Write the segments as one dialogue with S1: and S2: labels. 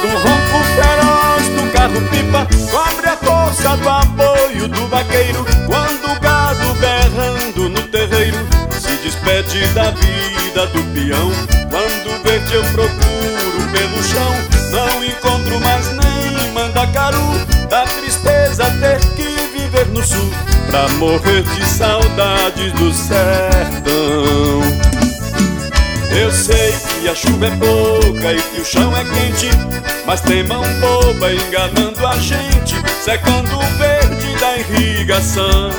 S1: Quando o ronco feroz do carro-pipa cobre a força do apoio do vaqueiro, quando o gado berrando no terreiro se despede da vida do peão, quando verde eu procuro pelo chão, não encontro mais nem mandacaru, da tristeza ter que viver no sul, pra morrer de saudades do sertão. Que a chuva é pouca e que o chão é quente Mas tem mão boba enganando a gente Secando o verde da irrigação.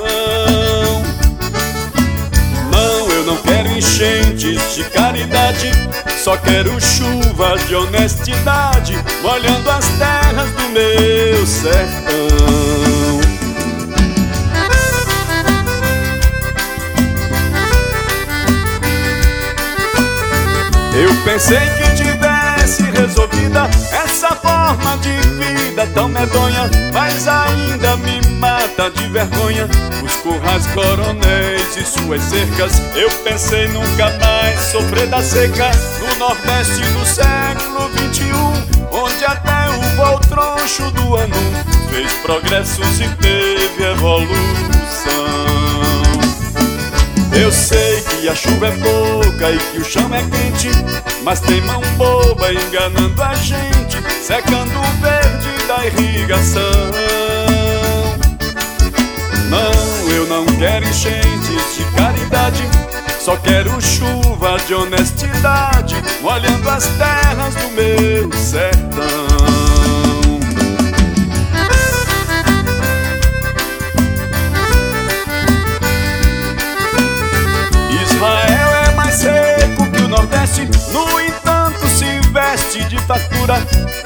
S1: Não, eu não quero enchentes de caridade Só quero chuva de honestidade Molhando as terras do meu sertão pensei que tivesse resolvida essa forma de vida tão medonha, mas ainda me mata de vergonha. Os currais coronéis e suas cercas, eu pensei nunca mais sofrer da seca no Nordeste do século XXI, onde até o voo troncho do ano fez progressos e teve evolução. Eu sei que a chuva é pouca e que o chão é quente Mas tem mão boba enganando a gente Secando o verde da irrigação. Não, eu não quero enchentes de caridade Só quero chuva de honestidade Molhando as terras do meu sertão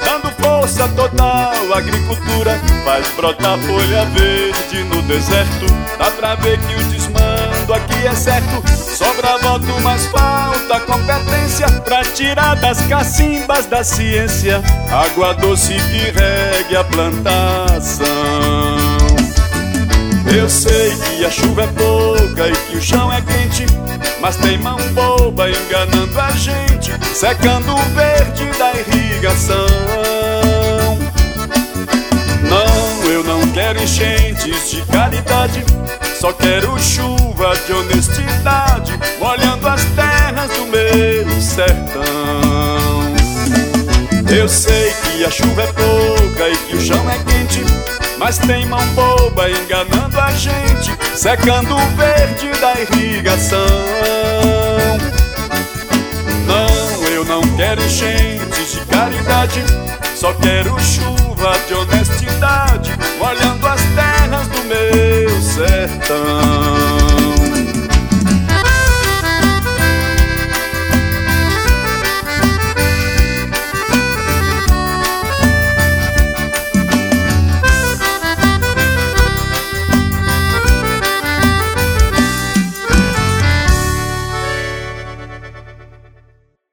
S1: dando força total à agricultura. Faz brotar folha verde no deserto, dá pra ver que o desmando aqui é certo. Sobra voto, mas falta competência pra tirar das cacimbas da ciência água doce que regue a plantação. Eu sei que a chuva é pouca e que o chão é quente mas tem mão boba enganando a gente Secando o verde da irrigação. Não, eu não quero enchentes de caridade Só quero chuva de honestidade Molhando as terras do meu sertão. Eu sei que a chuva é pouca e que o chão é quente mas tem mão boba enganando a gente, secando o verde da irrigação. Não, eu não quero gente de caridade, só quero chuva de honestidade, molhando as terras do meu sertão.